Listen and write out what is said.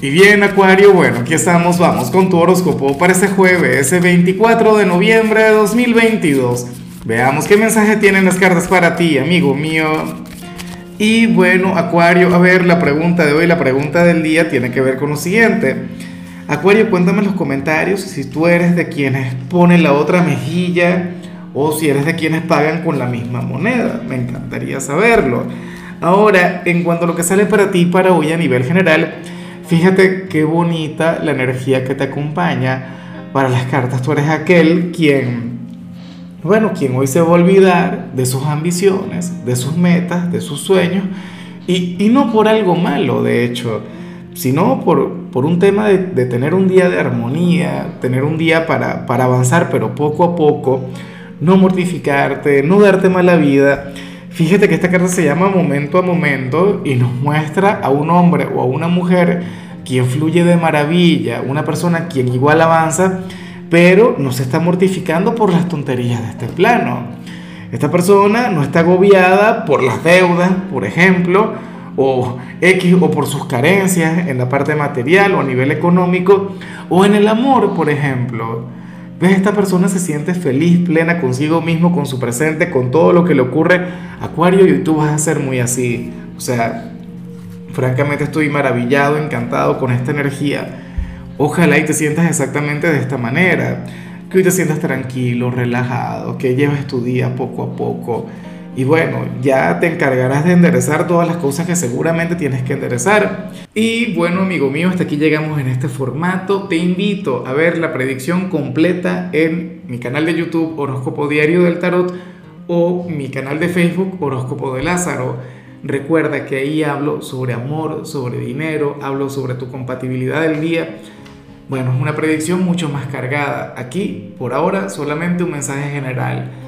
Y bien, Acuario, bueno, aquí estamos, vamos con tu horóscopo para este jueves, ese 24 de noviembre de 2022. Veamos qué mensaje tienen las cartas para ti, amigo mío. Y bueno, Acuario, a ver, la pregunta de hoy, la pregunta del día tiene que ver con lo siguiente. Acuario, cuéntame en los comentarios si tú eres de quienes ponen la otra mejilla o si eres de quienes pagan con la misma moneda. Me encantaría saberlo. Ahora, en cuanto a lo que sale para ti para hoy a nivel general, Fíjate qué bonita la energía que te acompaña para las cartas. Tú eres aquel quien, bueno, quien hoy se va a olvidar de sus ambiciones, de sus metas, de sus sueños, y, no por algo malo, de hecho, sino por, por un tema de, de, tener un día de armonía, tener un día para, para avanzar, pero poco a poco, no mortificarte, no darte mala vida. Fíjate que esta carta se llama momento a momento y nos muestra a un hombre o a una mujer quien fluye de maravilla, una persona quien igual avanza, pero no se está mortificando por las tonterías de este plano. Esta persona no está agobiada por las deudas, por ejemplo, o X o por sus carencias en la parte material o a nivel económico, o en el amor, por ejemplo. ¿Ves? Esta persona se siente feliz, plena consigo mismo, con su presente, con todo lo que le ocurre. Acuario, y tú vas a ser muy así. O sea, francamente estoy maravillado, encantado con esta energía. Ojalá y te sientas exactamente de esta manera. Que hoy te sientas tranquilo, relajado, que lleves tu día poco a poco y bueno, ya te encargarás de enderezar todas las cosas que seguramente tienes que enderezar. Y bueno, amigo mío, hasta aquí llegamos en este formato. Te invito a ver la predicción completa en mi canal de YouTube Horóscopo Diario del Tarot o mi canal de Facebook Horóscopo de Lázaro. Recuerda que ahí hablo sobre amor, sobre dinero, hablo sobre tu compatibilidad del día. Bueno, es una predicción mucho más cargada. Aquí, por ahora, solamente un mensaje general